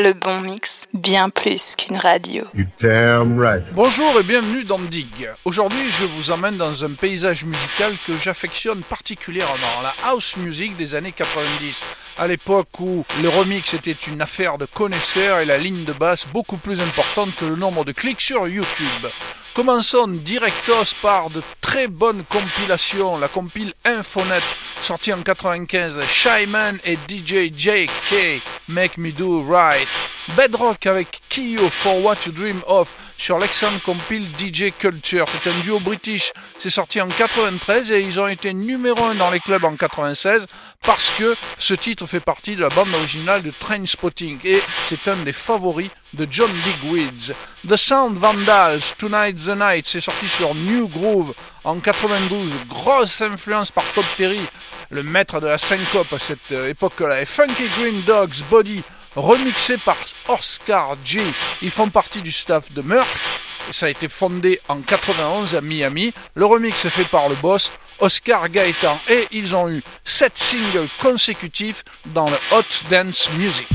Le bon mix, bien plus qu'une radio. Bonjour et bienvenue dans Dig. Aujourd'hui, je vous emmène dans un paysage musical que j'affectionne particulièrement, la house music des années 90. À l'époque où le remix était une affaire de connaisseurs et la ligne de basse beaucoup plus importante que le nombre de clics sur YouTube. Commençons directos par de très bonnes compilations. La compile Infonet, sortie en 95, Shyman et DJ JK, Make Me Do Right. Bedrock avec Kyo for What You Dream Of sur l'excellente compile DJ Culture. C'est un duo british. C'est sorti en 93 et ils ont été numéro 1 dans les clubs en 96 parce que ce titre fait partie de la bande originale de Trainspotting et c'est un des favoris de John Digweeds. The Sound Vandals, Tonight the Night, c'est sorti sur New Groove en 92. Grosse influence par Todd Terry, le maître de la syncope à cette euh, époque-là. Et Funky Green Dogs, Body, remixé par Oscar G. Ils font partie du staff de Merck. Ça a été fondé en 91 à Miami. Le remix est fait par le boss Oscar Gaetan et ils ont eu 7 singles consécutifs dans le Hot Dance Music.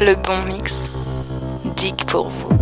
Le bon mix. Dig pour vous.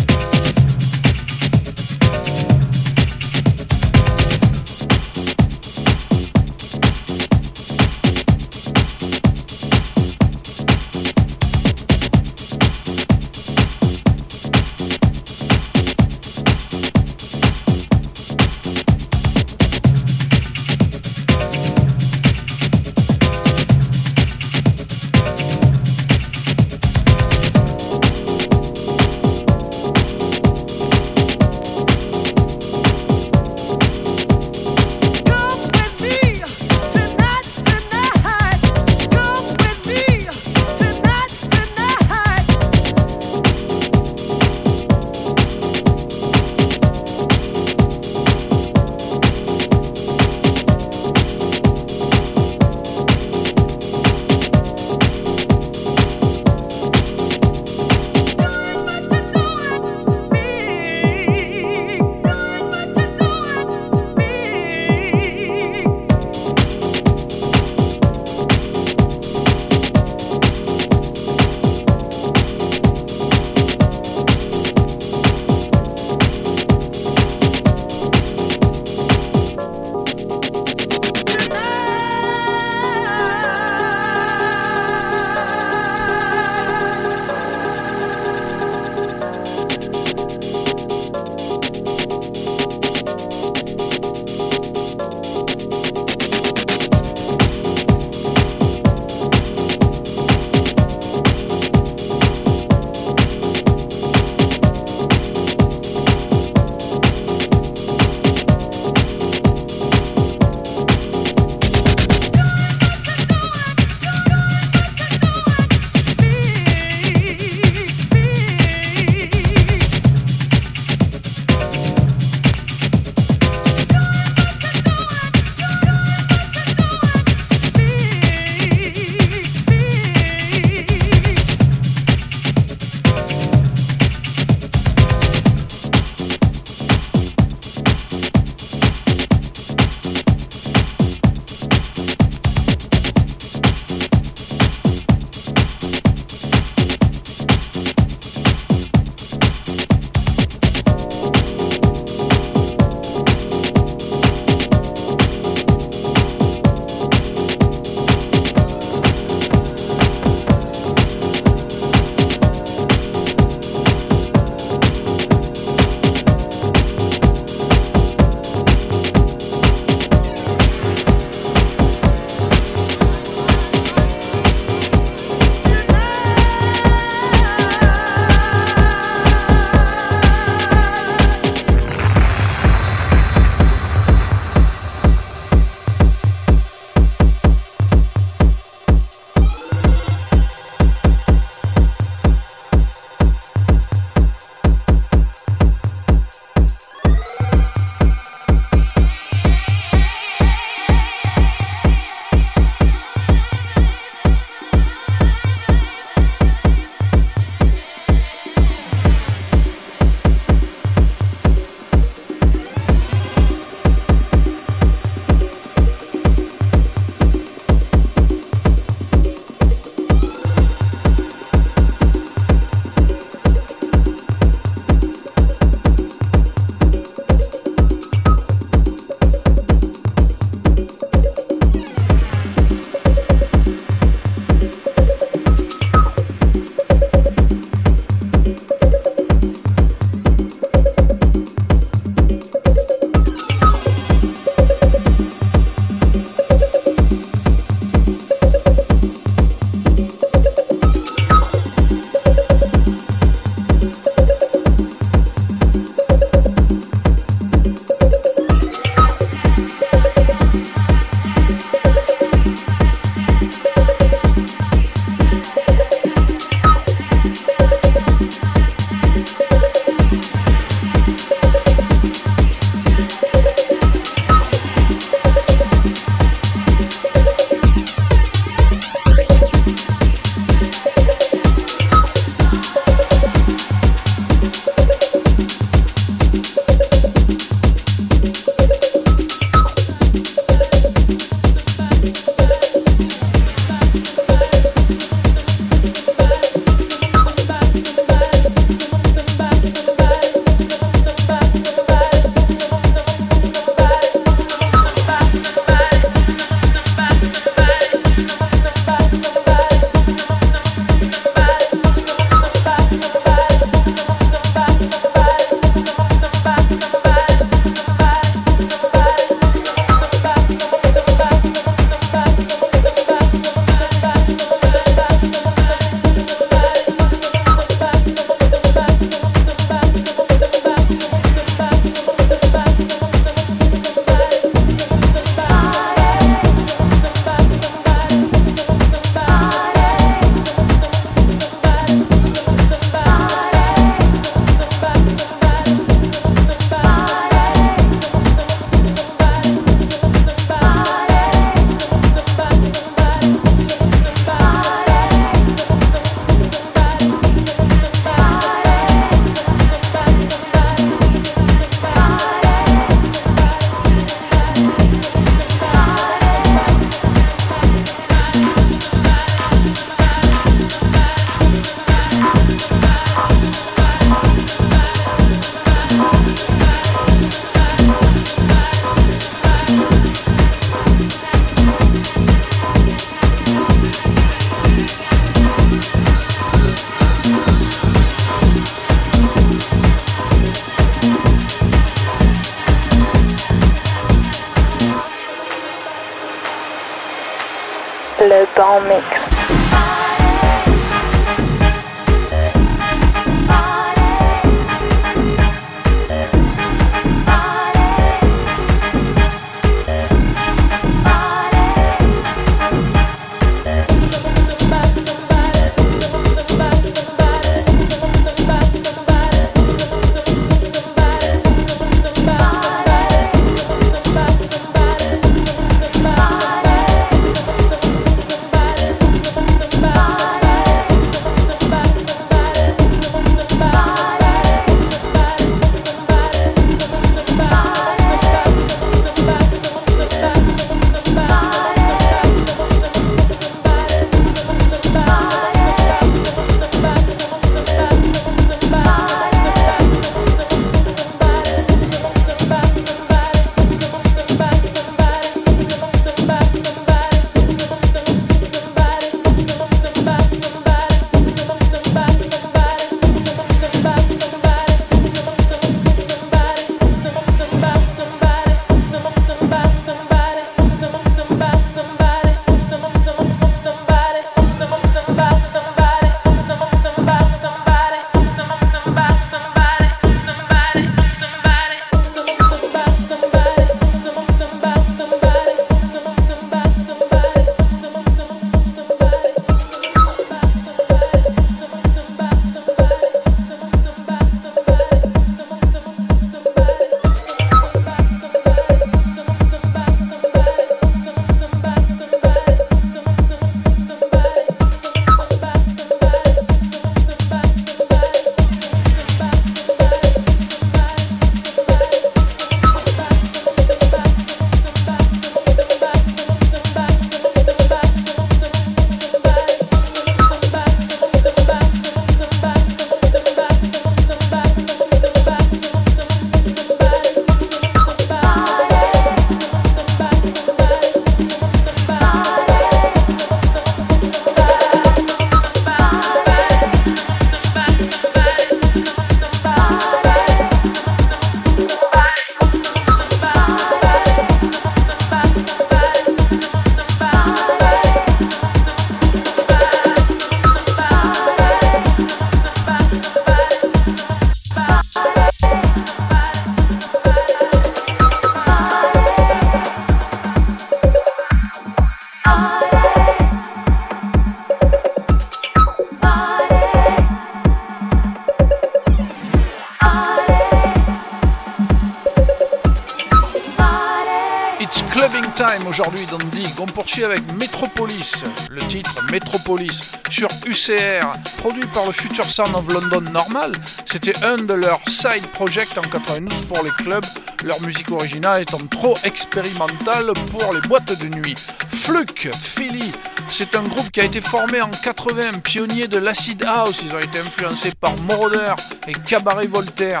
Le Future Sound of London Normal. C'était un de leurs side projects en 92 pour les clubs, leur musique originale étant trop expérimentale pour les boîtes de nuit. Fluke, Philly, c'est un groupe qui a été formé en 80, pionnier de l'acid house. Ils ont été influencés par Moroder et Cabaret Voltaire.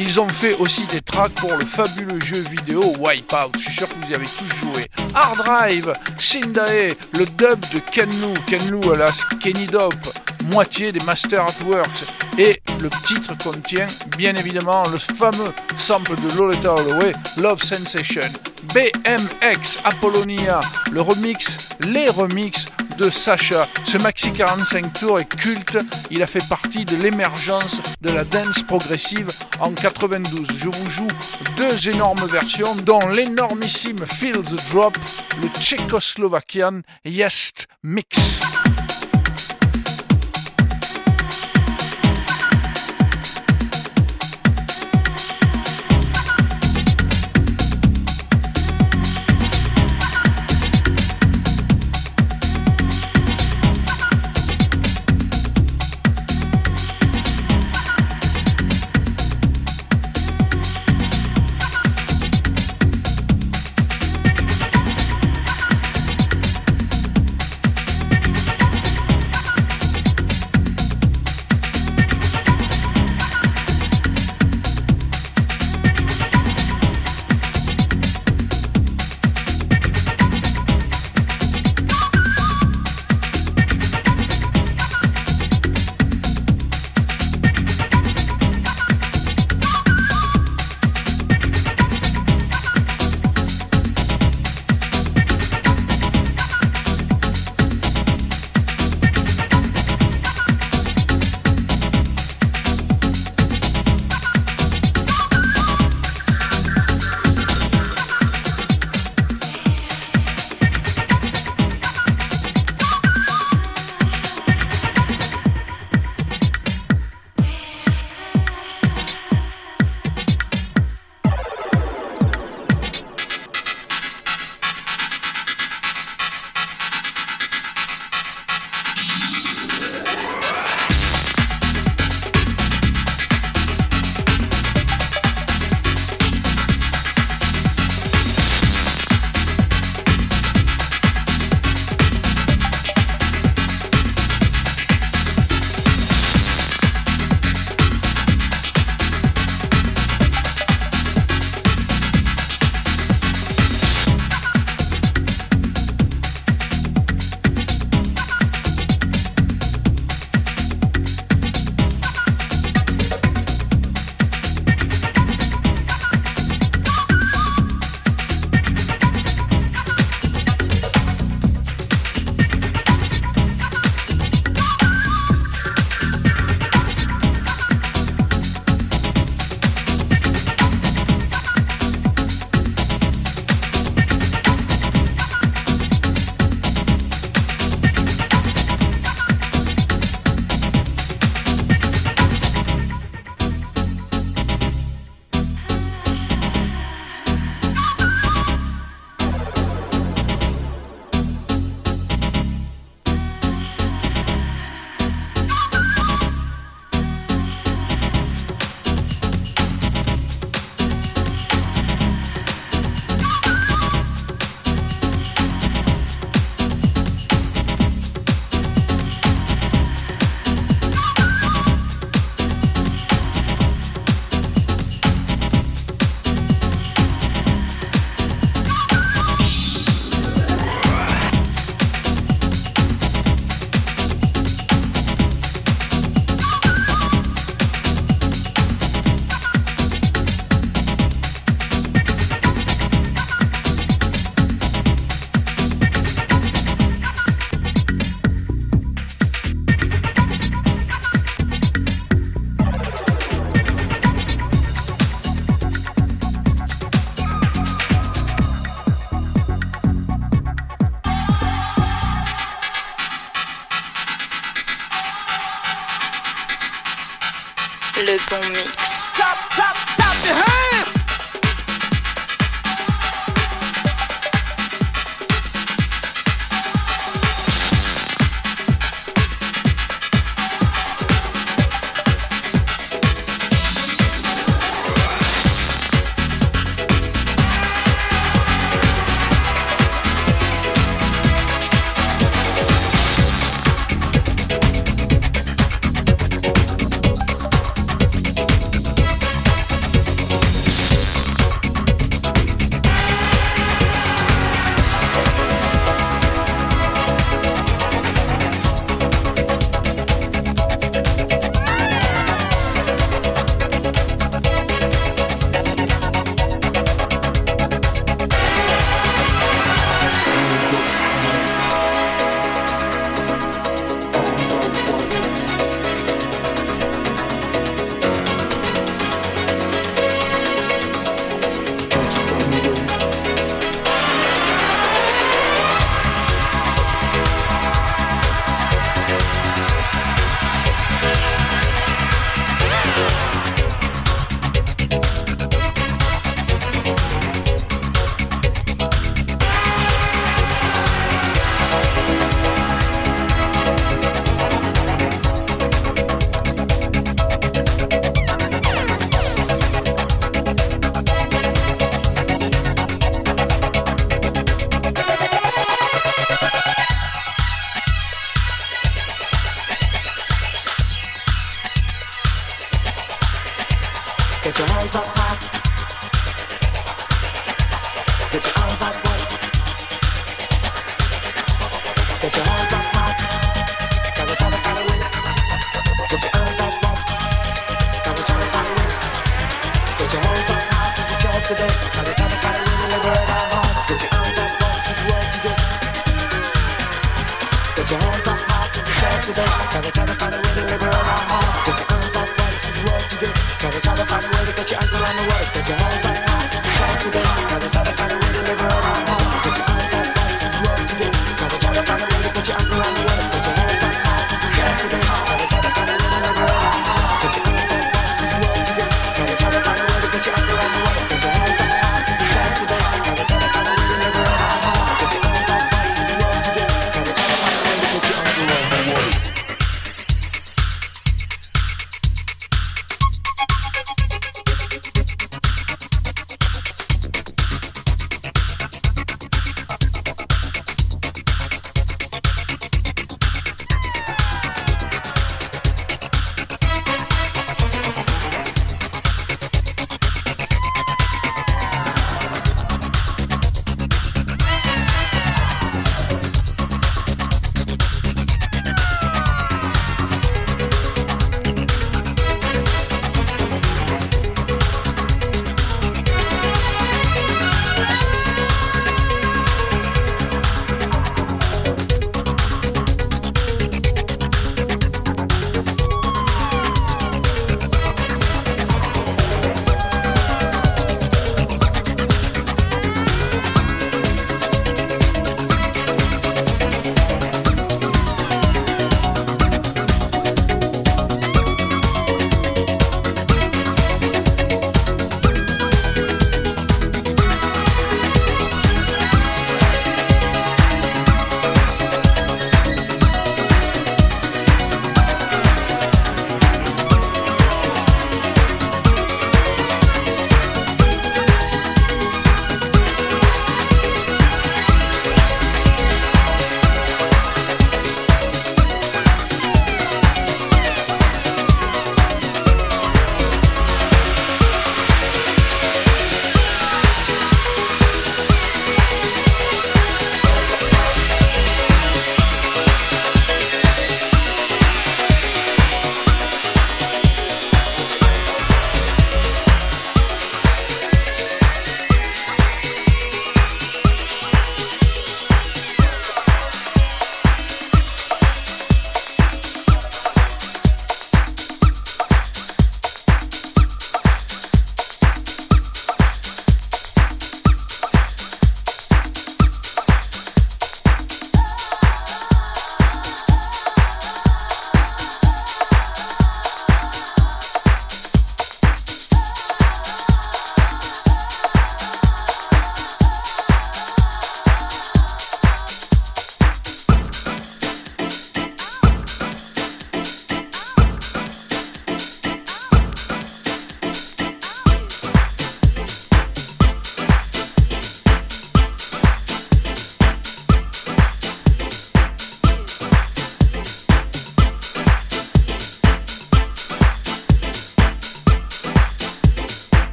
Ils ont fait aussi des tracks pour le fabuleux jeu vidéo Wipeout. Je suis sûr que vous y avez tous joué. Hard Drive, Sindae, le dub de Kenlu, Kenlu alas Kenny Dope, moitié des Master at Works. Et le titre contient bien évidemment le fameux sample de Lolita Holloway, Love Sensation. BMX Apollonia, le remix, les remix de Sacha. Ce maxi 45 tours est culte, il a fait partie de l'émergence de la dance progressive en 92. Je vous joue deux énormes versions, dont l'énormissime Feel the Drop, le tchécoslovakian Yest Mix.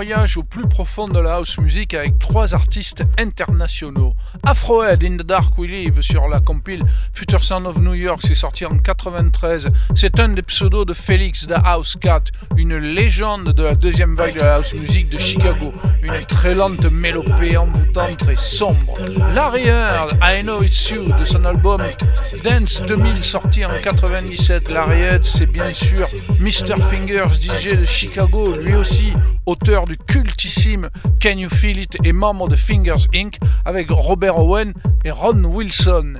Voyage au plus profond de la house music avec trois artistes internationaux. Afrohead in the Dark We Live sur la compile Future Sound of New York, c'est sorti en 93. C'est un des pseudos de Felix the House Cat, une légende de la deuxième vague de la house music de Chicago. Une très lente mélopée envoûtante, très sombre. Larry Heard, I Know It's You de son album Dance 2000 sorti en 97. Larry c'est bien sûr Mr. Fingers, DJ de Chicago, lui aussi auteur du cultissime Can You Feel It et membre de Fingers Inc. avec Robert Owen et Ron Wilson.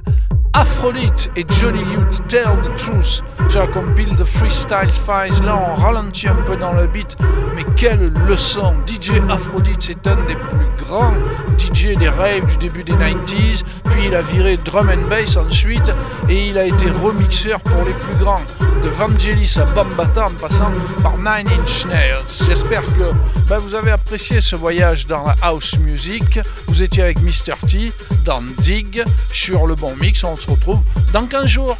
Aphrodite et Johnny Youth Tell the Truth sur la compile de Freestyle Files. Là, on ralentit un peu dans le beat, mais quelle leçon! DJ Aphrodite, c'est un des plus grands DJ des raves du début des 90s. Puis il a viré drum and bass ensuite, et il a été remixeur pour les plus grands, de Vangelis à Bambata en passant par Nine Inch Nails. J'espère que ben, vous avez apprécié ce voyage dans la house music. Vous étiez avec Mr. T dans Dig sur le bon mix. On se retrouve dans 15 jours.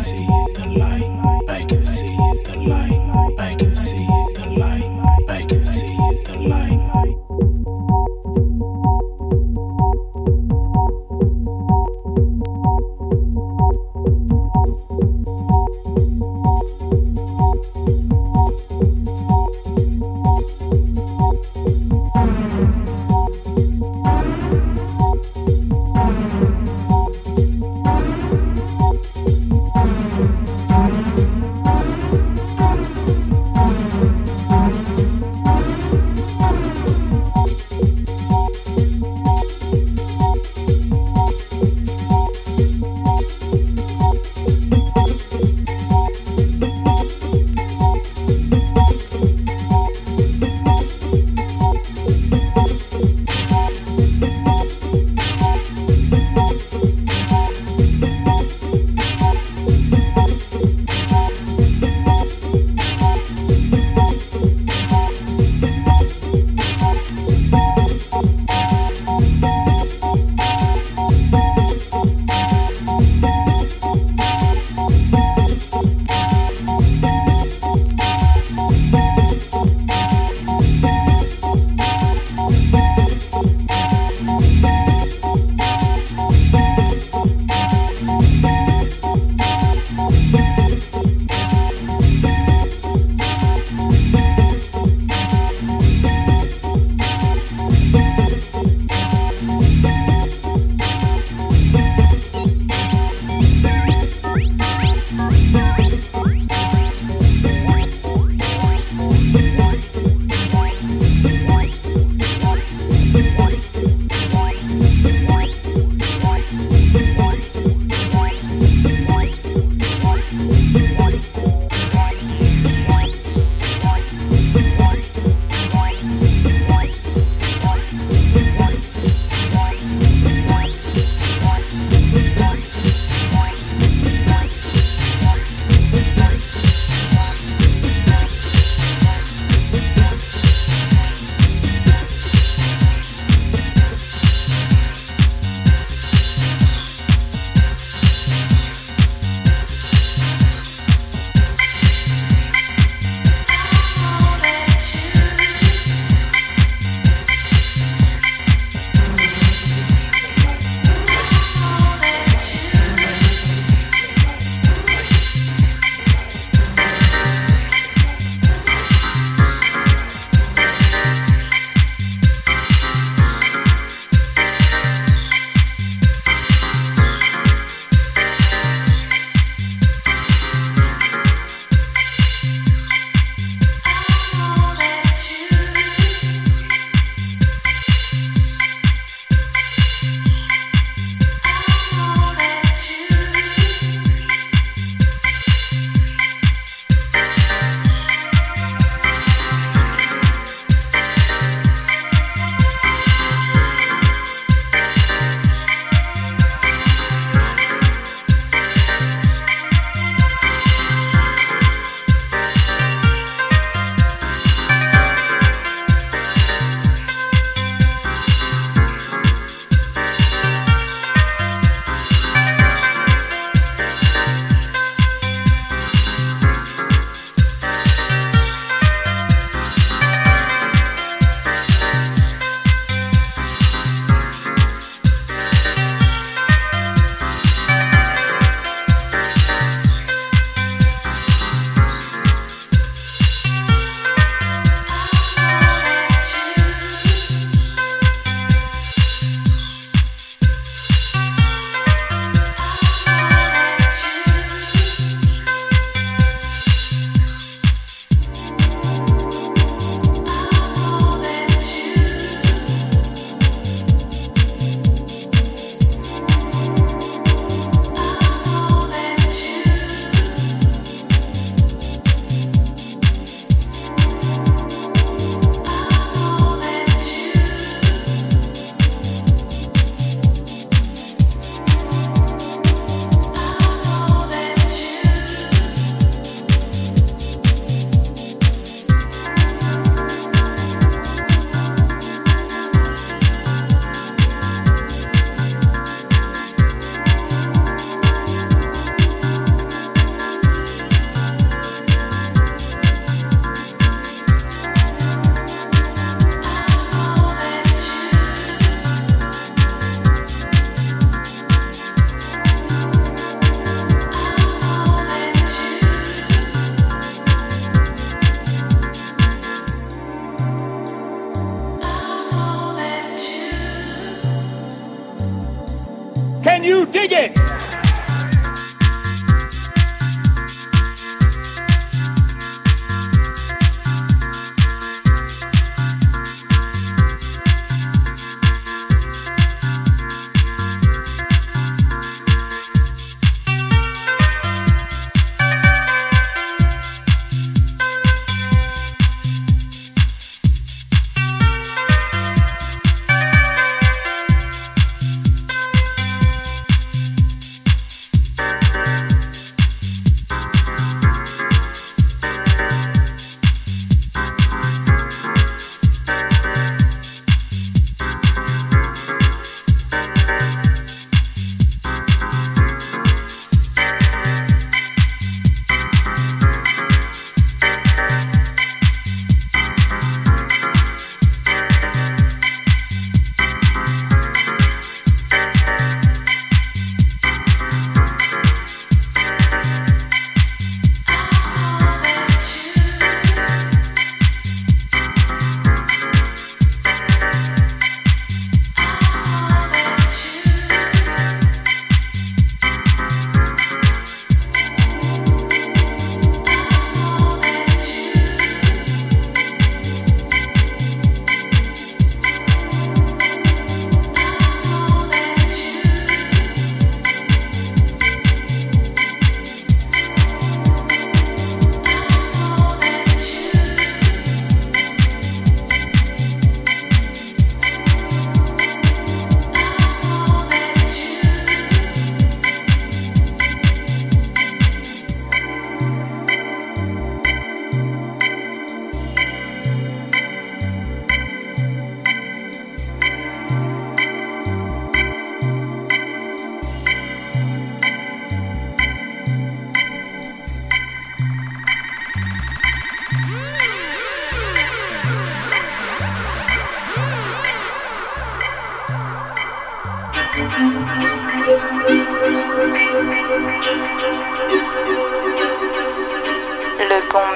see.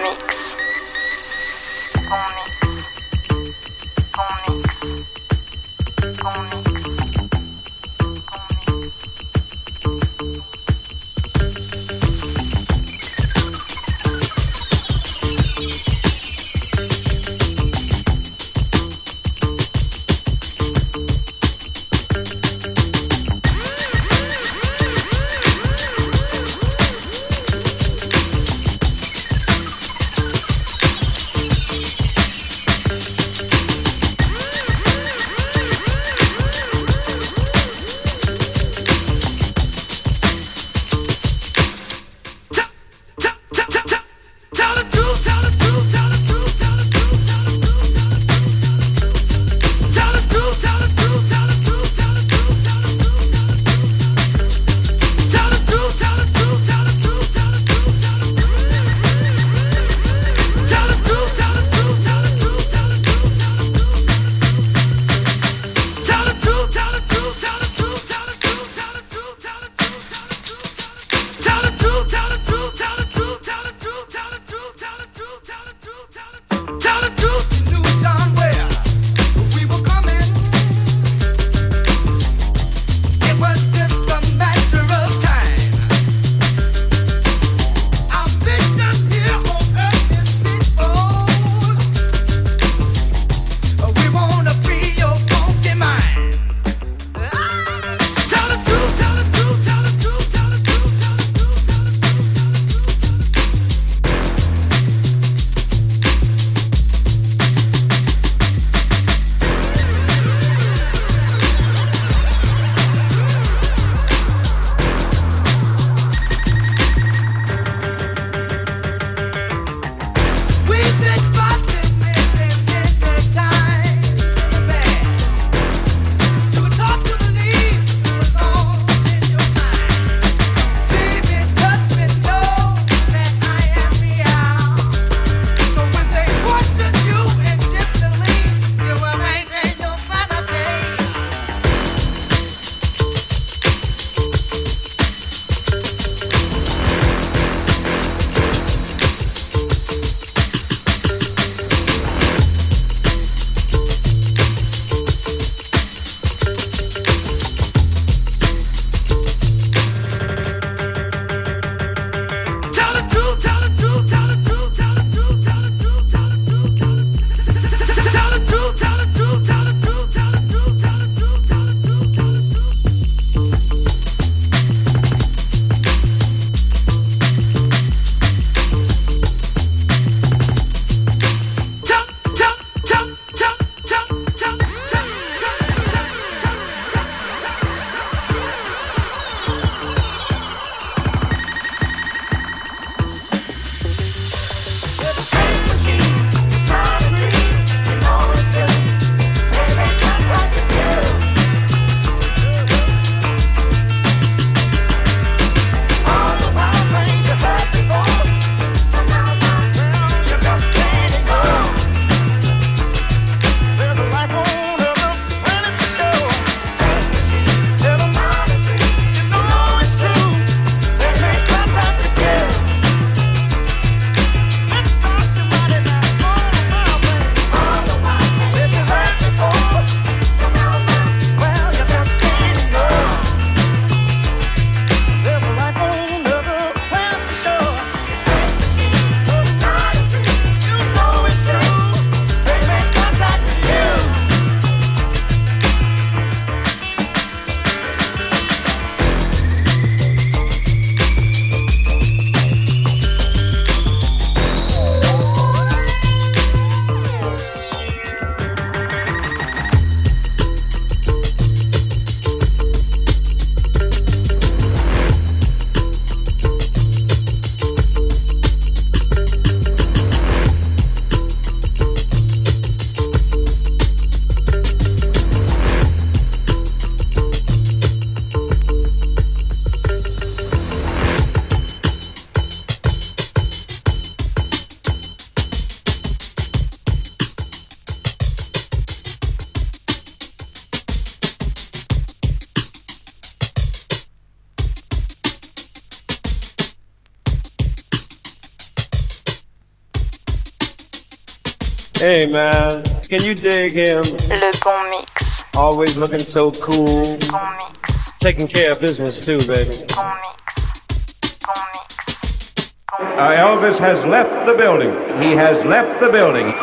me. Hey man, can you dig him? Le bon mix. Always looking so cool. Bon mix. Taking care of business too, baby. Bon mix. Bon mix. Bon mix. Uh, Elvis has left the building. He has left the building.